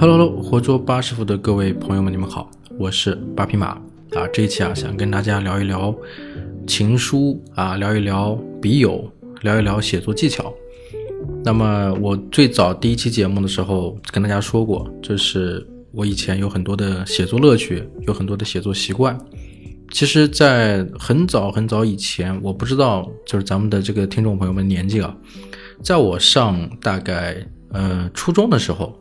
Hello，活捉八师傅的各位朋友们，你们好，我是八匹马啊。这一期啊，想跟大家聊一聊情书啊，聊一聊笔友，聊一聊写作技巧。那么我最早第一期节目的时候跟大家说过，就是我以前有很多的写作乐趣，有很多的写作习惯。其实，在很早很早以前，我不知道，就是咱们的这个听众朋友们年纪啊，在我上大概呃初中的时候，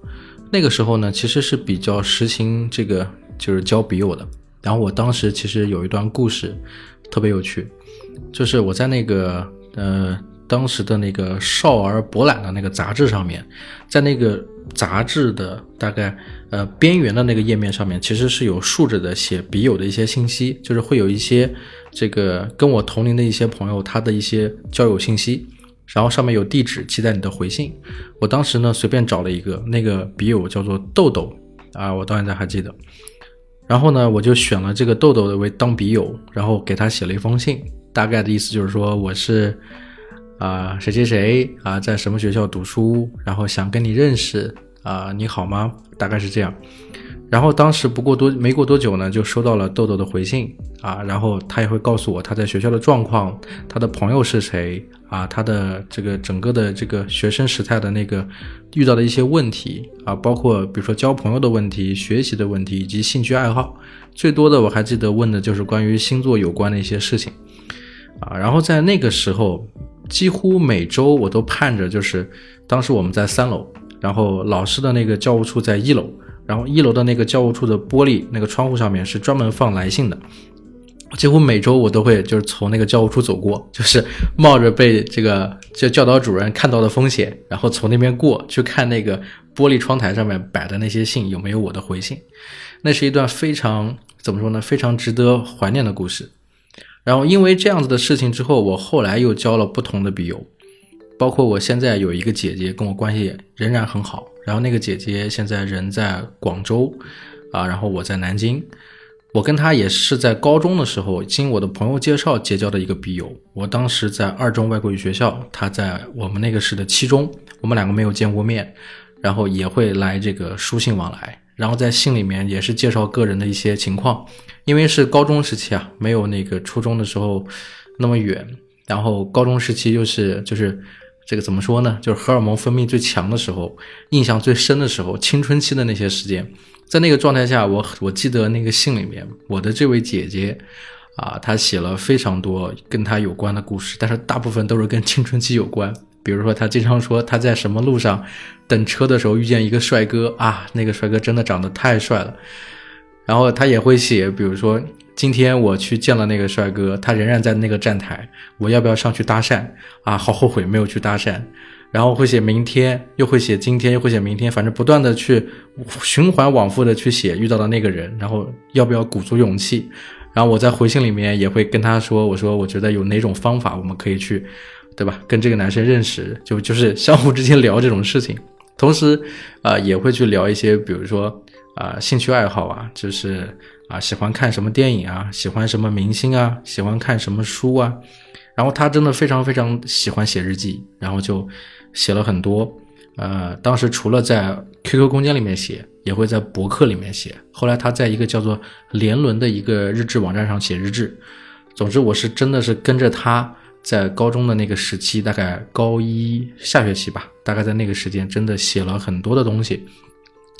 那个时候呢，其实是比较实行这个就是交笔友的。然后我当时其实有一段故事特别有趣，就是我在那个呃。当时的那个少儿博览的那个杂志上面，在那个杂志的大概呃边缘的那个页面上面，其实是有竖着的写笔友的一些信息，就是会有一些这个跟我同龄的一些朋友他的一些交友信息，然后上面有地址，期待你的回信。我当时呢随便找了一个，那个笔友叫做豆豆啊，我到现在还记得。然后呢我就选了这个豆豆的为当笔友，然后给他写了一封信，大概的意思就是说我是。啊，谁谁谁啊，在什么学校读书？然后想跟你认识啊，你好吗？大概是这样。然后当时不过多没过多久呢，就收到了豆豆的回信啊，然后他也会告诉我他在学校的状况，他的朋友是谁啊，他的这个整个的这个学生时代的那个遇到的一些问题啊，包括比如说交朋友的问题、学习的问题以及兴趣爱好。最多的我还记得问的就是关于星座有关的一些事情啊。然后在那个时候。几乎每周我都盼着，就是当时我们在三楼，然后老师的那个教务处在一楼，然后一楼的那个教务处的玻璃那个窗户上面是专门放来信的。几乎每周我都会就是从那个教务处走过，就是冒着被这个教教导主任看到的风险，然后从那边过去看那个玻璃窗台上面摆的那些信有没有我的回信。那是一段非常怎么说呢？非常值得怀念的故事。然后因为这样子的事情之后，我后来又交了不同的笔友，包括我现在有一个姐姐跟我关系仍然很好。然后那个姐姐现在人在广州，啊，然后我在南京。我跟她也是在高中的时候经我的朋友介绍结交的一个笔友。我当时在二中外国语学校，她在我们那个市的七中，我们两个没有见过面，然后也会来这个书信往来。然后在信里面也是介绍个人的一些情况。因为是高中时期啊，没有那个初中的时候那么远。然后高中时期又是就是这个怎么说呢？就是荷尔蒙分泌最强的时候，印象最深的时候，青春期的那些时间，在那个状态下，我我记得那个信里面，我的这位姐姐啊，她写了非常多跟她有关的故事，但是大部分都是跟青春期有关。比如说，她经常说她在什么路上等车的时候遇见一个帅哥啊，那个帅哥真的长得太帅了。然后她也会写，比如说今天我去见了那个帅哥，他仍然在那个站台，我要不要上去搭讪啊？好后悔没有去搭讪。然后会写明天，又会写今天，又会写明天，反正不断的去循环往复的去写遇到的那个人，然后要不要鼓足勇气？然后我在回信里面也会跟他说，我说我觉得有哪种方法我们可以去，对吧？跟这个男生认识，就就是相互之间聊这种事情，同时啊也会去聊一些，比如说。啊，兴趣爱好啊，就是啊，喜欢看什么电影啊，喜欢什么明星啊，喜欢看什么书啊。然后他真的非常非常喜欢写日记，然后就写了很多。呃，当时除了在 QQ 空间里面写，也会在博客里面写。后来他在一个叫做连轮的一个日志网站上写日志。总之，我是真的是跟着他在高中的那个时期，大概高一下学期吧，大概在那个时间，真的写了很多的东西。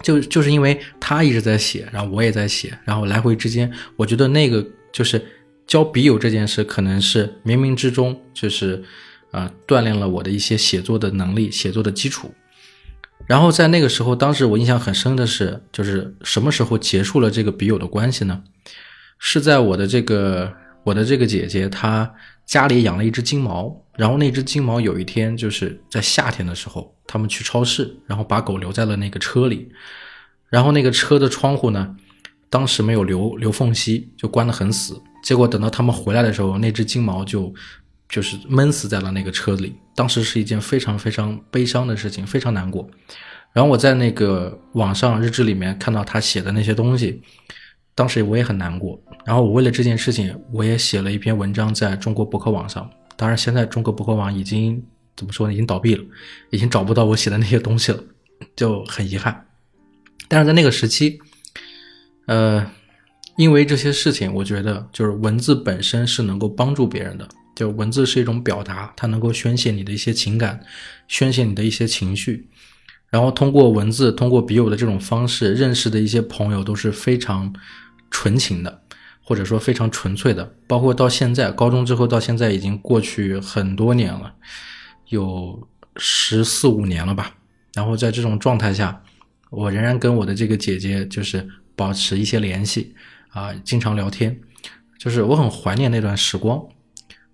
就就是因为他一直在写，然后我也在写，然后来回之间，我觉得那个就是交笔友这件事，可能是冥冥之中就是，呃，锻炼了我的一些写作的能力，写作的基础。然后在那个时候，当时我印象很深的是，就是什么时候结束了这个笔友的关系呢？是在我的这个我的这个姐姐她家里养了一只金毛，然后那只金毛有一天就是在夏天的时候。他们去超市，然后把狗留在了那个车里，然后那个车的窗户呢，当时没有留留缝隙，就关得很死。结果等到他们回来的时候，那只金毛就就是闷死在了那个车里。当时是一件非常非常悲伤的事情，非常难过。然后我在那个网上日志里面看到他写的那些东西，当时我也很难过。然后我为了这件事情，我也写了一篇文章在中国博客网上。当然，现在中国博客网已经。怎么说呢？已经倒闭了，已经找不到我写的那些东西了，就很遗憾。但是在那个时期，呃，因为这些事情，我觉得就是文字本身是能够帮助别人的，就文字是一种表达，它能够宣泄你的一些情感，宣泄你的一些情绪。然后通过文字，通过笔友的这种方式认识的一些朋友都是非常纯情的，或者说非常纯粹的。包括到现在，高中之后到现在已经过去很多年了，有十四五年了吧。然后在这种状态下，我仍然跟我的这个姐姐就是保持一些联系啊，经常聊天，就是我很怀念那段时光。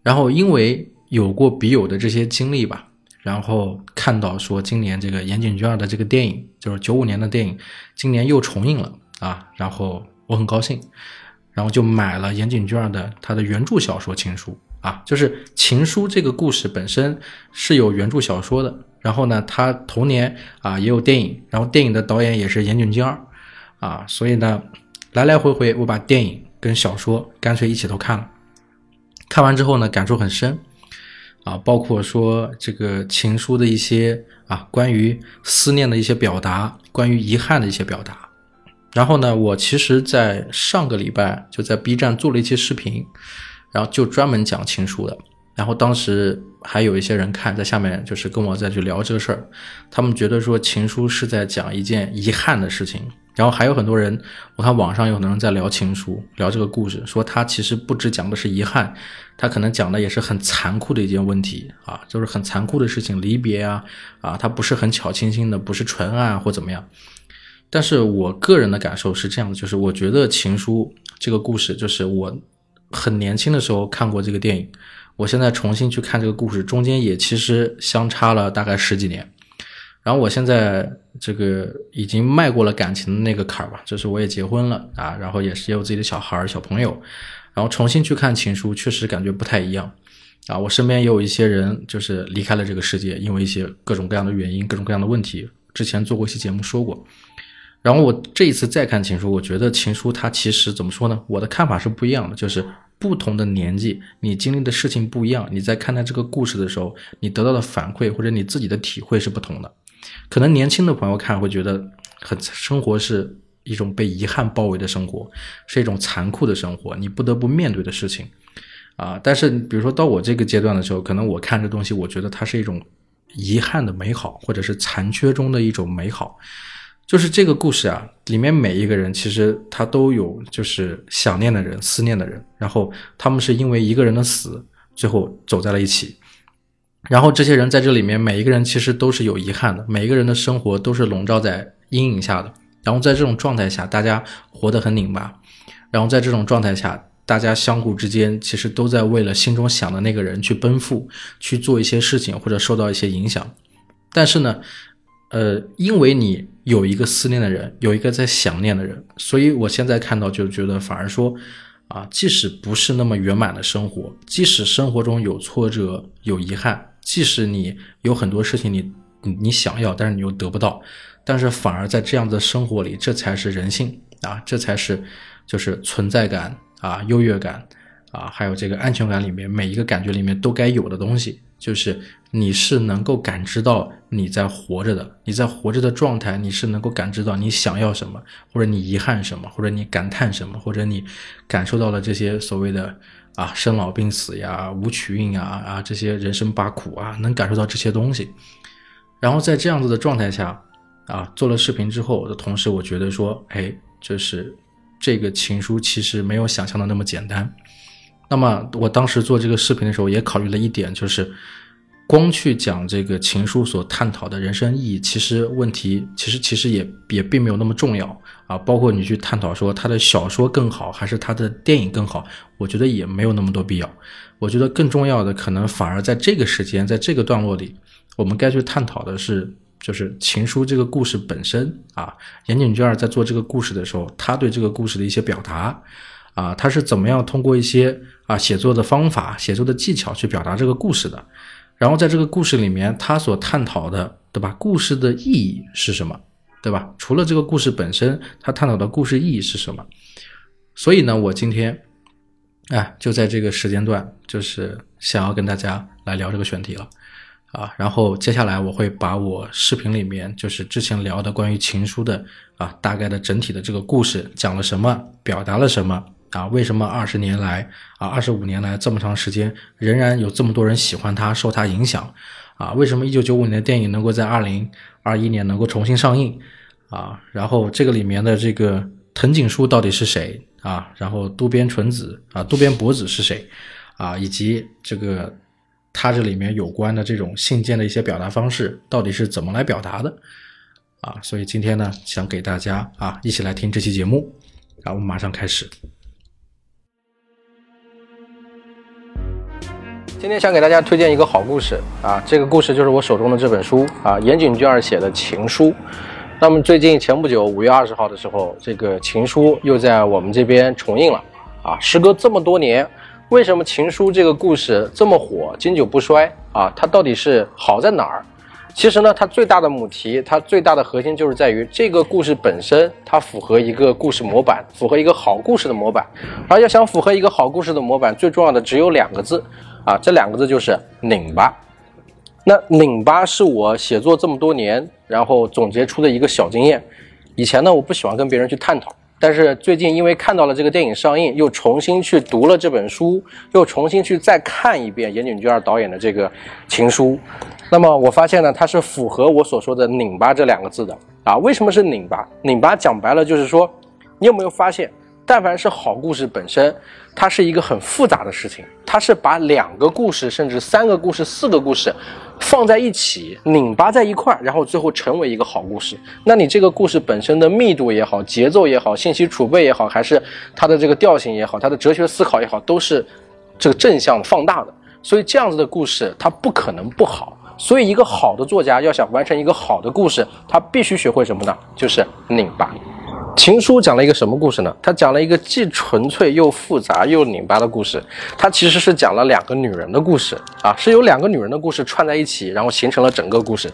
然后因为有过笔友的这些经历吧。然后看到说今年这个岩井俊二的这个电影，就是九五年的电影，今年又重映了啊，然后我很高兴，然后就买了岩井俊二的他的原著小说《情书》啊，就是《情书》这个故事本身是有原著小说的，然后呢，他同年啊也有电影，然后电影的导演也是岩井俊二啊，所以呢，来来回回我把电影跟小说干脆一起都看了，看完之后呢，感触很深。啊，包括说这个情书的一些啊，关于思念的一些表达，关于遗憾的一些表达。然后呢，我其实，在上个礼拜就在 B 站做了一期视频，然后就专门讲情书的。然后当时还有一些人看，在下面就是跟我再去聊这个事儿，他们觉得说情书是在讲一件遗憾的事情。然后还有很多人，我看网上有很多人在聊情书，聊这个故事，说他其实不只讲的是遗憾，他可能讲的也是很残酷的一件问题啊，就是很残酷的事情，离别啊，啊，他不是很巧清新的，不是纯爱或怎么样。但是我个人的感受是这样的，就是我觉得情书这个故事，就是我很年轻的时候看过这个电影，我现在重新去看这个故事，中间也其实相差了大概十几年。然后我现在这个已经迈过了感情的那个坎儿吧，就是我也结婚了啊，然后也是也有自己的小孩儿、小朋友，然后重新去看情书，确实感觉不太一样啊。我身边也有一些人就是离开了这个世界，因为一些各种各样的原因、各种各样的问题。之前做过一期节目说过，然后我这一次再看情书，我觉得情书它其实怎么说呢？我的看法是不一样的，就是不同的年纪，你经历的事情不一样，你在看待这个故事的时候，你得到的反馈或者你自己的体会是不同的。可能年轻的朋友看会觉得很生活是一种被遗憾包围的生活，是一种残酷的生活，你不得不面对的事情啊。但是比如说到我这个阶段的时候，可能我看这东西，我觉得它是一种遗憾的美好，或者是残缺中的一种美好。就是这个故事啊，里面每一个人其实他都有就是想念的人、思念的人，然后他们是因为一个人的死，最后走在了一起。然后这些人在这里面，每一个人其实都是有遗憾的，每一个人的生活都是笼罩在阴影下的。然后在这种状态下，大家活得很拧巴。然后在这种状态下，大家相互之间其实都在为了心中想的那个人去奔赴，去做一些事情或者受到一些影响。但是呢，呃，因为你有一个思念的人，有一个在想念的人，所以我现在看到就觉得反而说。啊，即使不是那么圆满的生活，即使生活中有挫折、有遗憾，即使你有很多事情你你想要，但是你又得不到，但是反而在这样的生活里，这才是人性啊，这才是就是存在感啊、优越感啊，还有这个安全感里面每一个感觉里面都该有的东西。就是你是能够感知到你在活着的，你在活着的状态，你是能够感知到你想要什么，或者你遗憾什么，或者你感叹什么，或者你感受到了这些所谓的啊生老病死呀、无曲运呀啊这些人生八苦啊，能感受到这些东西。然后在这样子的状态下啊，做了视频之后的同时，我觉得说，哎，就是这个情书其实没有想象的那么简单。那么我当时做这个视频的时候，也考虑了一点，就是光去讲这个情书所探讨的人生意义，其实问题其实其实也也并没有那么重要啊。包括你去探讨说他的小说更好还是他的电影更好，我觉得也没有那么多必要。我觉得更重要的可能反而在这个时间，在这个段落里，我们该去探讨的是，就是情书这个故事本身啊。岩井俊二在做这个故事的时候，他对这个故事的一些表达。啊，他是怎么样通过一些啊写作的方法、写作的技巧去表达这个故事的？然后在这个故事里面，他所探讨的，对吧？故事的意义是什么？对吧？除了这个故事本身，他探讨的故事意义是什么？所以呢，我今天，哎，就在这个时间段，就是想要跟大家来聊这个选题了。啊，然后接下来我会把我视频里面就是之前聊的关于情书的啊大概的整体的这个故事讲了什么，表达了什么啊，为什么二十年来啊二十五年来这么长时间仍然有这么多人喜欢他，受他影响啊，为什么一九九五年的电影能够在二零二一年能够重新上映啊，然后这个里面的这个藤井树到底是谁啊，然后渡边淳子啊渡边博子是谁啊，以及这个。他这里面有关的这种信件的一些表达方式到底是怎么来表达的啊？所以今天呢，想给大家啊一起来听这期节目啊，我们马上开始。今天想给大家推荐一个好故事啊，这个故事就是我手中的这本书啊，岩井俊二写的《情书》。那么最近前不久五月二十号的时候，这个《情书》又在我们这边重映了啊，时隔这么多年。为什么《情书》这个故事这么火，经久不衰啊？它到底是好在哪儿？其实呢，它最大的母题，它最大的核心就是在于这个故事本身，它符合一个故事模板，符合一个好故事的模板。而要想符合一个好故事的模板，最重要的只有两个字啊，这两个字就是拧巴。那拧巴是我写作这么多年，然后总结出的一个小经验。以前呢，我不喜欢跟别人去探讨。但是最近因为看到了这个电影上映，又重新去读了这本书，又重新去再看一遍岩井俊二导演的这个情书，那么我发现呢，它是符合我所说的“拧巴”这两个字的啊。为什么是拧巴？拧巴讲白了就是说，你有没有发现，但凡是好故事本身，它是一个很复杂的事情，它是把两个故事，甚至三个故事、四个故事。放在一起，拧巴在一块儿，然后最后成为一个好故事。那你这个故事本身的密度也好，节奏也好，信息储备也好，还是它的这个调性也好，它的哲学思考也好，都是这个正向放大的。所以这样子的故事，它不可能不好。所以一个好的作家要想完成一个好的故事，他必须学会什么呢？就是拧巴。情书讲了一个什么故事呢？它讲了一个既纯粹又复杂又拧巴的故事。它其实是讲了两个女人的故事啊，是由两个女人的故事串在一起，然后形成了整个故事。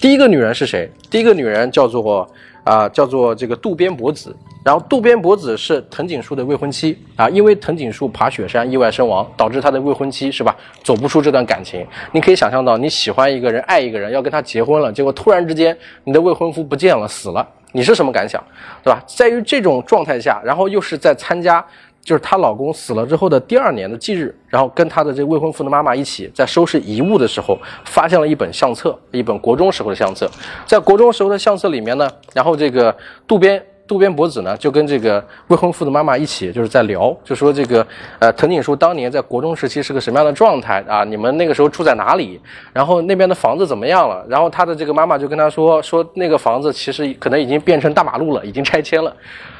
第一个女人是谁？第一个女人叫做啊，叫做这个渡边博子。然后渡边博子是藤井树的未婚妻啊，因为藤井树爬雪山意外身亡，导致他的未婚妻是吧，走不出这段感情。你可以想象到，你喜欢一个人，爱一个人，要跟他结婚了，结果突然之间你的未婚夫不见了，死了。你是什么感想，对吧？在于这种状态下，然后又是在参加，就是她老公死了之后的第二年的忌日，然后跟她的这未婚夫的妈妈一起在收拾遗物的时候，发现了一本相册，一本国中时候的相册。在国中时候的相册里面呢，然后这个渡边。渡边博子呢，就跟这个未婚夫的妈妈一起，就是在聊，就说这个，呃，藤井树当年在国中时期是个什么样的状态啊？你们那个时候住在哪里？然后那边的房子怎么样了？然后他的这个妈妈就跟他说，说那个房子其实可能已经变成大马路了，已经拆迁了。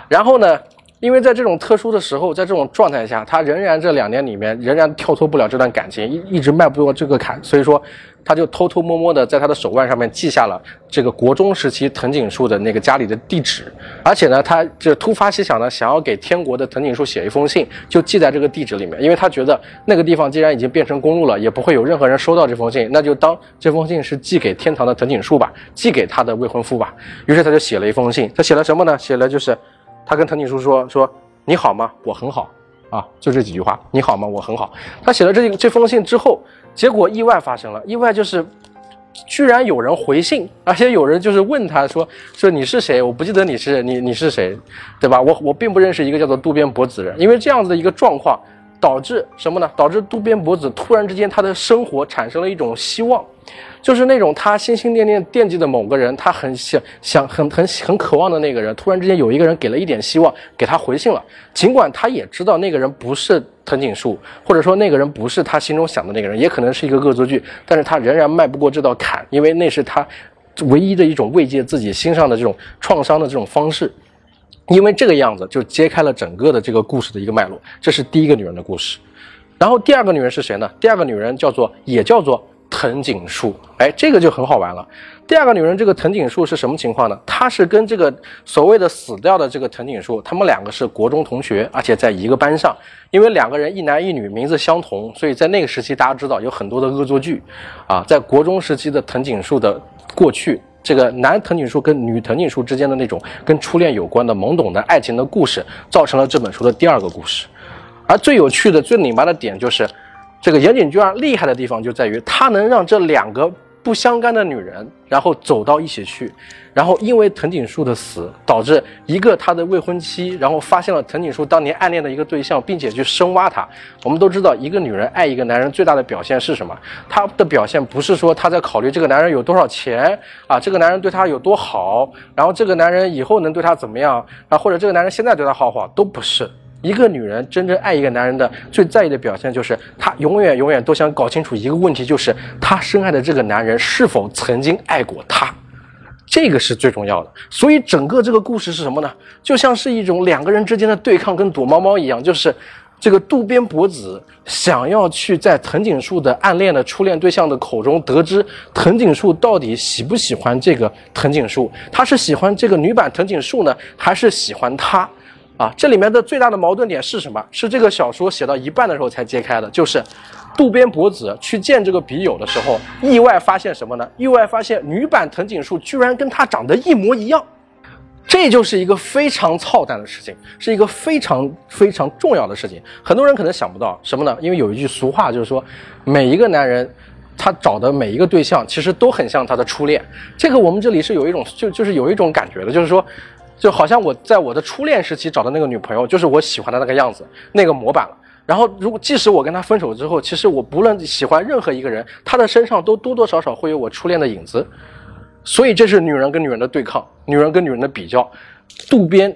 然后呢？因为在这种特殊的时候，在这种状态下，他仍然这两年里面仍然跳脱不了这段感情，一一直迈不过这个坎，所以说他就偷偷摸摸的在他的手腕上面记下了这个国中时期藤井树的那个家里的地址，而且呢，他就突发奇想呢，想要给天国的藤井树写一封信，就记在这个地址里面，因为他觉得那个地方既然已经变成公路了，也不会有任何人收到这封信，那就当这封信是寄给天堂的藤井树吧，寄给他的未婚夫吧。于是他就写了一封信，他写了什么呢？写了就是。他跟藤井树说：“说你好吗？我很好啊，就这几句话。你好吗？我很好。”他写了这这封信之后，结果意外发生了。意外就是，居然有人回信，而且有人就是问他说：“说你是谁？我不记得你是你你是谁，对吧？我我并不认识一个叫做渡边博子人。因为这样子的一个状况，导致什么呢？导致渡边博子突然之间他的生活产生了一种希望。”就是那种他心心念念惦记的某个人，他很想想很很很渴望的那个人，突然之间有一个人给了一点希望，给他回信了。尽管他也知道那个人不是藤井树，或者说那个人不是他心中想的那个人，也可能是一个恶作剧，但是他仍然迈不过这道坎，因为那是他唯一的一种慰藉自己心上的这种创伤的这种方式。因为这个样子就揭开了整个的这个故事的一个脉络。这是第一个女人的故事，然后第二个女人是谁呢？第二个女人叫做也叫做。藤井树，哎，这个就很好玩了。第二个女人，这个藤井树是什么情况呢？她是跟这个所谓的死掉的这个藤井树，他们两个是国中同学，而且在一个班上。因为两个人一男一女，名字相同，所以在那个时期，大家知道有很多的恶作剧啊。在国中时期的藤井树的过去，这个男藤井树跟女藤井树之间的那种跟初恋有关的懵懂的爱情的故事，造成了这本书的第二个故事。而最有趣的、最拧巴的点就是。这个岩井俊二厉害的地方就在于，他能让这两个不相干的女人，然后走到一起去，然后因为藤井树的死，导致一个他的未婚妻，然后发现了藤井树当年暗恋的一个对象，并且去深挖他。我们都知道，一个女人爱一个男人最大的表现是什么？她的表现不是说她在考虑这个男人有多少钱啊，这个男人对她有多好，然后这个男人以后能对她怎么样啊，或者这个男人现在对她好不好，都不是。一个女人真正爱一个男人的最在意的表现，就是她永远永远都想搞清楚一个问题，就是她深爱的这个男人是否曾经爱过她，这个是最重要的。所以整个这个故事是什么呢？就像是一种两个人之间的对抗，跟躲猫猫一样，就是这个渡边博子想要去在藤井树的暗恋的初恋对象的口中得知藤井树到底喜不喜欢这个藤井树，他是喜欢这个女版藤井树呢，还是喜欢他？啊，这里面的最大的矛盾点是什么？是这个小说写到一半的时候才揭开的，就是渡边博子去见这个笔友的时候，意外发现什么呢？意外发现女版藤井树居然跟他长得一模一样，这就是一个非常操蛋的事情，是一个非常非常重要的事情。很多人可能想不到什么呢？因为有一句俗话就是说，每一个男人他找的每一个对象其实都很像他的初恋。这个我们这里是有一种就就是有一种感觉的，就是说。就好像我在我的初恋时期找的那个女朋友，就是我喜欢的那个样子，那个模板了。然后，如果即使我跟她分手之后，其实我不论喜欢任何一个人，她的身上都多多少少会有我初恋的影子。所以这是女人跟女人的对抗，女人跟女人的比较。渡边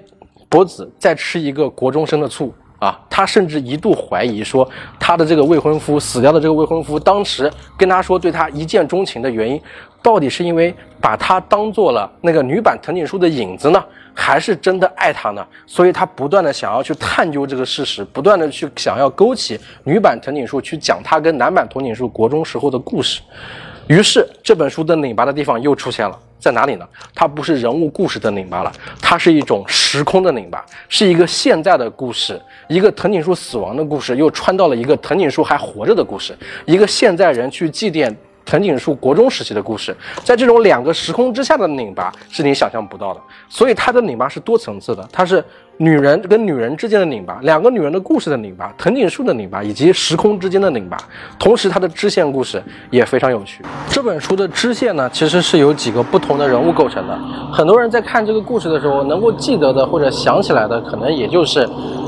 博子在吃一个国中生的醋啊，他甚至一度怀疑说，他的这个未婚夫死掉的这个未婚夫，当时跟他说对他一见钟情的原因，到底是因为把他当做了那个女版藤井树的影子呢？还是真的爱他呢，所以他不断的想要去探究这个事实，不断的去想要勾起女版藤井树去讲他跟男版藤井树国中时候的故事。于是这本书的拧巴的地方又出现了，在哪里呢？它不是人物故事的拧巴了，它是一种时空的拧巴，是一个现在的故事，一个藤井树死亡的故事，又穿到了一个藤井树还活着的故事，一个现在人去祭奠。藤井树国中时期的故事，在这种两个时空之下的拧巴是你想象不到的，所以它的拧巴是多层次的，它是。女人跟女人之间的拧巴，两个女人的故事的拧巴，藤井树的拧巴，以及时空之间的拧巴，同时它的支线故事也非常有趣。这本书的支线呢，其实是由几个不同的人物构成的。很多人在看这个故事的时候，能够记得的或者想起来的，可能也就是，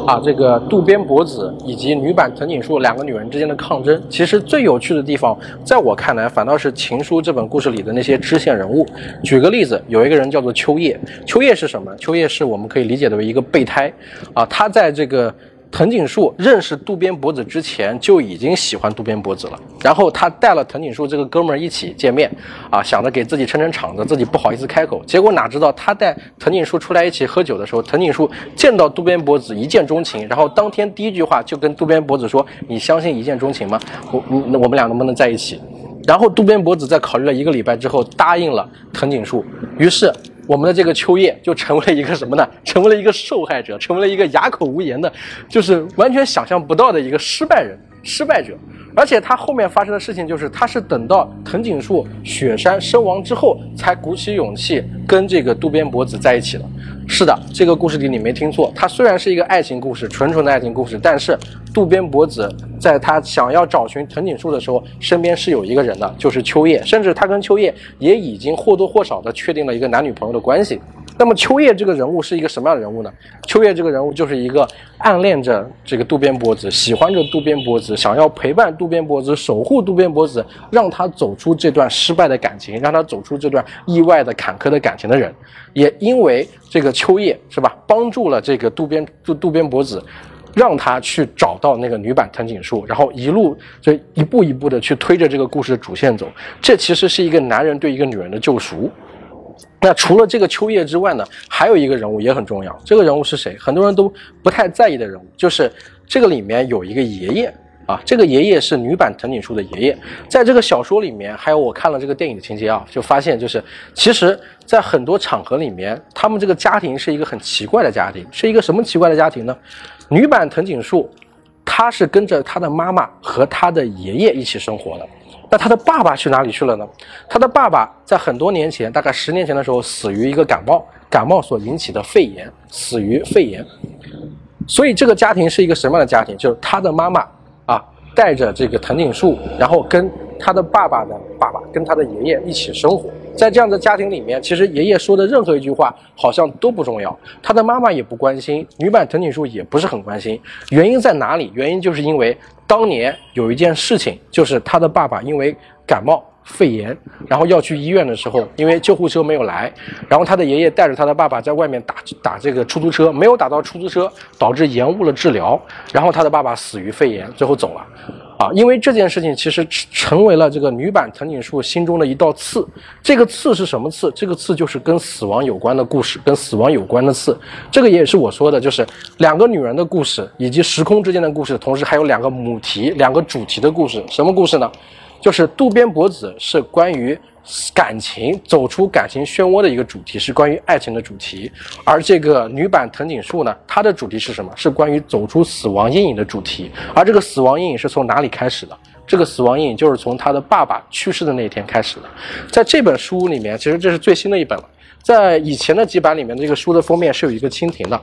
啊，这个渡边博子以及女版藤井树两个女人之间的抗争。其实最有趣的地方，在我看来，反倒是《情书》这本故事里的那些支线人物。举个例子，有一个人叫做秋叶，秋叶是什么？秋叶是我们可以理解的为一个被。备胎，啊，他在这个藤井树认识渡边博子之前就已经喜欢渡边博子了。然后他带了藤井树这个哥们儿一起见面，啊，想着给自己撑撑场子，自己不好意思开口。结果哪知道他带藤井树出来一起喝酒的时候，藤井树见到渡边博子一见钟情，然后当天第一句话就跟渡边博子说：“你相信一见钟情吗？我，我们俩能不能在一起？”然后渡边博子在考虑了一个礼拜之后答应了藤井树，于是。我们的这个秋叶就成为了一个什么呢？成为了一个受害者，成为了一个哑口无言的，就是完全想象不到的一个失败人、失败者。而且他后面发生的事情就是，他是等到藤井树雪山身亡之后，才鼓起勇气跟这个渡边博子在一起的。是的，这个故事里你没听错，它虽然是一个爱情故事，纯纯的爱情故事，但是渡边博子在他想要找寻藤井树的时候，身边是有一个人的，就是秋叶，甚至他跟秋叶也已经或多或少的确定了一个男女朋友的关系。那么秋叶这个人物是一个什么样的人物呢？秋叶这个人物就是一个暗恋着这个渡边博子，喜欢着渡边博子，想要陪伴渡边博子，守护渡边博子，让他走出这段失败的感情，让他走出这段意外的坎坷的感情的人。也因为这个秋叶是吧，帮助了这个渡边渡渡边博子，让他去找到那个女版藤井树，然后一路就一步一步的去推着这个故事的主线走。这其实是一个男人对一个女人的救赎。那除了这个秋叶之外呢，还有一个人物也很重要。这个人物是谁？很多人都不太在意的人物，就是这个里面有一个爷爷啊。这个爷爷是女版藤井树的爷爷。在这个小说里面，还有我看了这个电影的情节啊，就发现就是，其实，在很多场合里面，他们这个家庭是一个很奇怪的家庭，是一个什么奇怪的家庭呢？女版藤井树，她是跟着她的妈妈和她的爷爷一起生活的。那他的爸爸去哪里去了呢？他的爸爸在很多年前，大概十年前的时候，死于一个感冒，感冒所引起的肺炎，死于肺炎。所以这个家庭是一个什么样的家庭？就是他的妈妈啊，带着这个藤井树，然后跟他的爸爸的爸爸跟他的爷爷一起生活。在这样的家庭里面，其实爷爷说的任何一句话好像都不重要，他的妈妈也不关心，女版藤井树也不是很关心。原因在哪里？原因就是因为当年有一件事情，就是他的爸爸因为感冒。肺炎，然后要去医院的时候，因为救护车没有来，然后他的爷爷带着他的爸爸在外面打打这个出租车，没有打到出租车，导致延误了治疗，然后他的爸爸死于肺炎，最后走了。啊，因为这件事情其实成为了这个女版藤井树心中的一道刺。这个刺是什么刺？这个刺就是跟死亡有关的故事，跟死亡有关的刺。这个也是我说的，就是两个女人的故事，以及时空之间的故事，同时还有两个母题、两个主题的故事。什么故事呢？就是渡边博子是关于感情走出感情漩涡的一个主题，是关于爱情的主题。而这个女版藤井树呢，它的主题是什么？是关于走出死亡阴影的主题。而这个死亡阴影是从哪里开始的？这个死亡阴影就是从他的爸爸去世的那一天开始的。在这本书里面，其实这是最新的一本了。在以前的几版里面，这个书的封面是有一个蜻蜓的。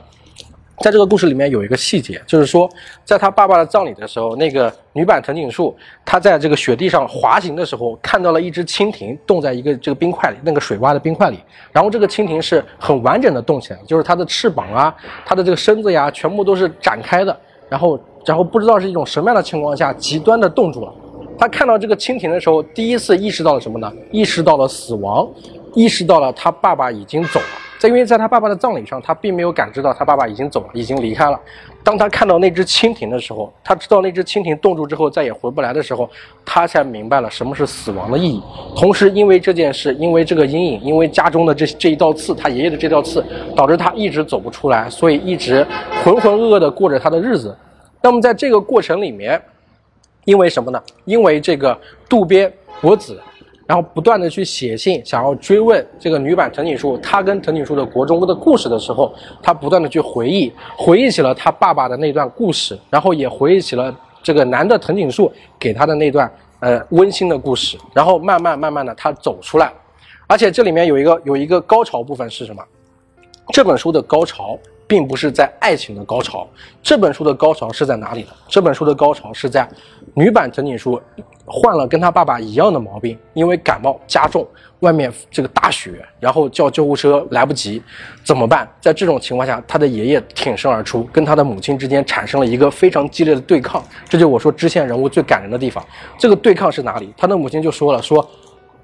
在这个故事里面有一个细节，就是说，在他爸爸的葬礼的时候，那个女版藤井树，她在这个雪地上滑行的时候，看到了一只蜻蜓冻在一个这个冰块里，那个水洼的冰块里。然后这个蜻蜓是很完整的冻起来，就是它的翅膀啊，它的这个身子呀，全部都是展开的。然后，然后不知道是一种什么样的情况下，极端的冻住了。他看到这个蜻蜓的时候，第一次意识到了什么呢？意识到了死亡，意识到了他爸爸已经走了。在因为在他爸爸的葬礼上，他并没有感知到他爸爸已经走了，已经离开了。当他看到那只蜻蜓的时候，他知道那只蜻蜓冻住之后再也回不来的时候，他才明白了什么是死亡的意义。同时，因为这件事，因为这个阴影，因为家中的这这一道刺，他爷爷的这道刺，导致他一直走不出来，所以一直浑浑噩噩的过着他的日子。那么在这个过程里面，因为什么呢？因为这个渡边博子。然后不断的去写信，想要追问这个女版藤井树，她跟藤井树的国中的故事的时候，她不断的去回忆，回忆起了她爸爸的那段故事，然后也回忆起了这个男的藤井树给他的那段呃温馨的故事，然后慢慢慢慢的他走出来，而且这里面有一个有一个高潮部分是什么？这本书的高潮。并不是在爱情的高潮，这本书的高潮是在哪里呢？这本书的高潮是在女版藤井树患了跟他爸爸一样的毛病，因为感冒加重，外面这个大雪，然后叫救护车来不及，怎么办？在这种情况下，他的爷爷挺身而出，跟他的母亲之间产生了一个非常激烈的对抗。这就我说支线人物最感人的地方。这个对抗是哪里？他的母亲就说了，说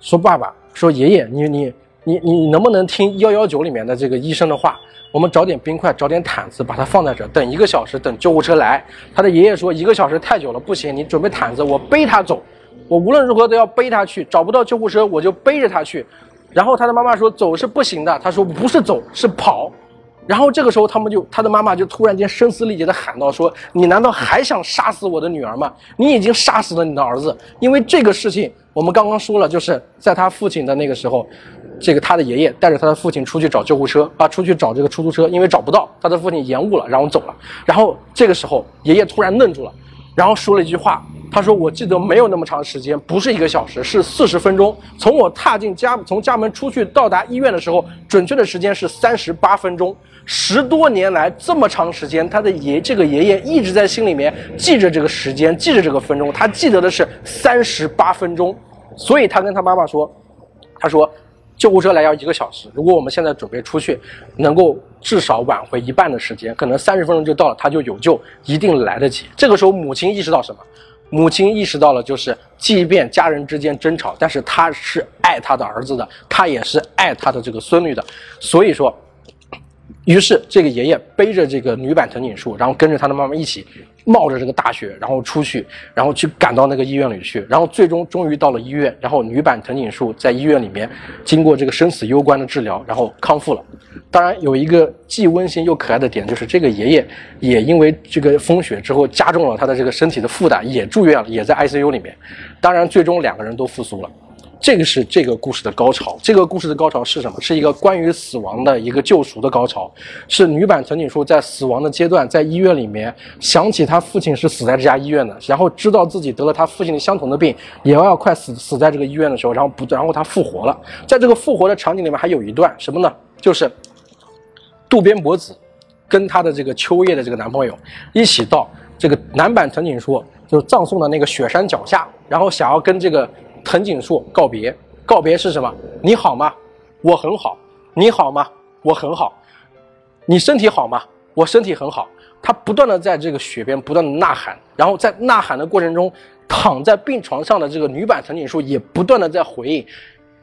说爸爸，说爷爷，你你你你能不能听幺幺九里面的这个医生的话？我们找点冰块，找点毯子，把它放在这，等一个小时，等救护车来。他的爷爷说一个小时太久了，不行，你准备毯子，我背他走，我无论如何都要背他去。找不到救护车，我就背着他去。然后他的妈妈说走是不行的，他说不是走是跑。然后这个时候他们就他的妈妈就突然间声嘶力竭的喊道说你难道还想杀死我的女儿吗？你已经杀死了你的儿子，因为这个事情我们刚刚说了，就是在他父亲的那个时候。这个他的爷爷带着他的父亲出去找救护车啊，出去找这个出租车，因为找不到，他的父亲延误了，然后走了。然后这个时候，爷爷突然愣住了，然后说了一句话，他说：“我记得没有那么长时间，不是一个小时，是四十分钟。从我踏进家，从家门出去到达医院的时候，准确的时间是三十八分钟。十多年来这么长时间，他的爷这个爷爷一直在心里面记着这个时间，记着这个分钟，他记得的是三十八分钟。所以他跟他妈妈说，他说。”救护车来要一个小时，如果我们现在准备出去，能够至少挽回一半的时间，可能三十分钟就到了，他就有救，一定来得及。这个时候，母亲意识到什么？母亲意识到了，就是即便家人之间争吵，但是他是爱他的儿子的，他也是爱他的这个孙女的，所以说。于是，这个爷爷背着这个女版藤井树，然后跟着他的妈妈一起，冒着这个大雪，然后出去，然后去赶到那个医院里去，然后最终终于到了医院，然后女版藤井树在医院里面经过这个生死攸关的治疗，然后康复了。当然，有一个既温馨又可爱的点，就是这个爷爷也因为这个风雪之后加重了他的这个身体的负担，也住院了，也在 ICU 里面。当然，最终两个人都复苏了。这个是这个故事的高潮。这个故事的高潮是什么？是一个关于死亡的一个救赎的高潮。是女版藤井树在死亡的阶段，在医院里面想起她父亲是死在这家医院的，然后知道自己得了她父亲的相同的病，也要快死死在这个医院的时候，然后不，然后她复活了。在这个复活的场景里面，还有一段什么呢？就是渡边博子跟他的这个秋叶的这个男朋友一起到。这个男版藤井树就是葬送的那个雪山脚下，然后想要跟这个藤井树告别。告别是什么？你好吗？我很好。你好吗？我很好。你身体好吗？我身体很好。他不断的在这个雪边不断的呐喊，然后在呐喊的过程中，躺在病床上的这个女版藤井树也不断的在回应：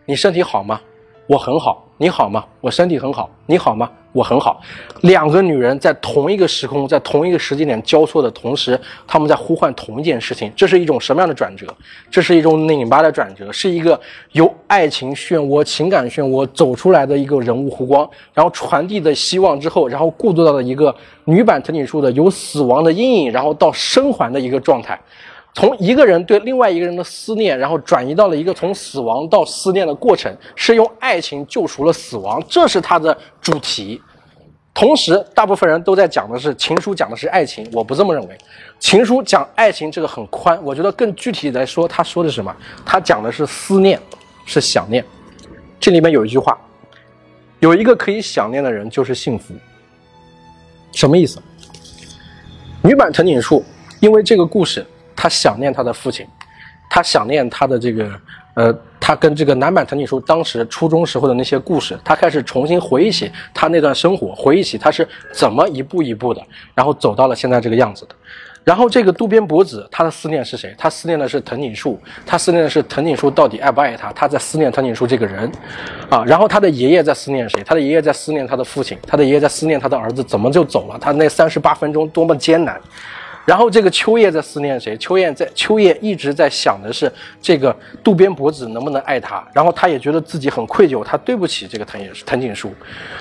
你身体好吗？我很好。你好吗？我身体很好。你好吗？我很好。两个女人在同一个时空，在同一个时间点交错的同时，她们在呼唤同一件事情。这是一种什么样的转折？这是一种拧巴的转折，是一个由爱情漩涡、情感漩涡走出来的一个人物弧光，然后传递的希望之后，然后过渡到了一个女版藤井树的由死亡的阴影，然后到生还的一个状态。从一个人对另外一个人的思念，然后转移到了一个从死亡到思念的过程，是用爱情救赎了死亡，这是它的主题。同时，大部分人都在讲的是情书，讲的是爱情，我不这么认为。情书讲爱情这个很宽，我觉得更具体来说，他说的是什么？他讲的是思念，是想念。这里面有一句话，有一个可以想念的人就是幸福。什么意思？女版藤井树因为这个故事。他想念他的父亲，他想念他的这个，呃，他跟这个男版藤井树当时初中时候的那些故事，他开始重新回忆起他那段生活，回忆起他是怎么一步一步的，然后走到了现在这个样子的。然后这个渡边博子，他的思念是谁？他思念的是藤井树，他思念的是藤井树到底爱不爱他？他在思念藤井树这个人，啊，然后他的爷爷在思念谁？他的爷爷在思念他的父亲，他的爷爷在思念他的儿子怎么就走了？他那三十八分钟多么艰难。然后这个秋叶在思念谁？秋叶在秋叶一直在想的是这个渡边博子能不能爱他。然后他也觉得自己很愧疚，他对不起这个藤井藤井树，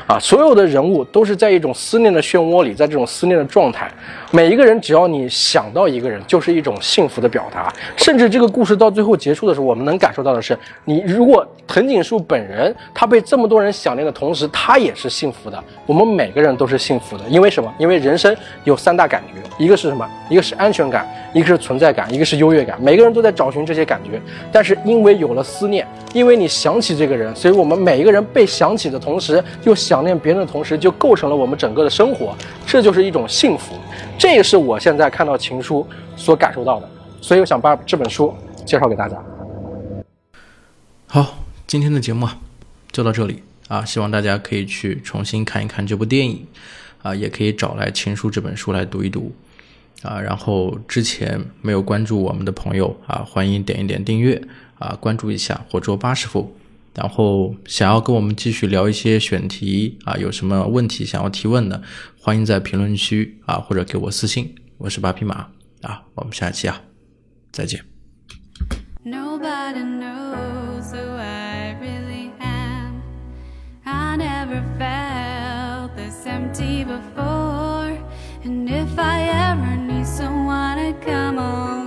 啊，所有的人物都是在一种思念的漩涡里，在这种思念的状态。每一个人只要你想到一个人，就是一种幸福的表达。甚至这个故事到最后结束的时候，我们能感受到的是，你如果藤井树本人他被这么多人想念的同时，他也是幸福的。我们每个人都是幸福的，因为什么？因为人生有三大感觉，一个是什么？一个是安全感，一个是存在感，一个是优越感。每个人都在找寻这些感觉，但是因为有了思念，因为你想起这个人，所以我们每一个人被想起的同时，又想念别人的同时，就构成了我们整个的生活。这就是一种幸福。这也是我现在看到情书所感受到的。所以我想把这本书介绍给大家。好，今天的节目啊，就到这里啊，希望大家可以去重新看一看这部电影啊，也可以找来《情书》这本书来读一读。啊，然后之前没有关注我们的朋友啊，欢迎点一点订阅啊，关注一下火捉八师傅。然后想要跟我们继续聊一些选题啊，有什么问题想要提问的，欢迎在评论区啊或者给我私信。我是八匹马啊，我们下期啊再见。Empty before And if I ever need someone to come on.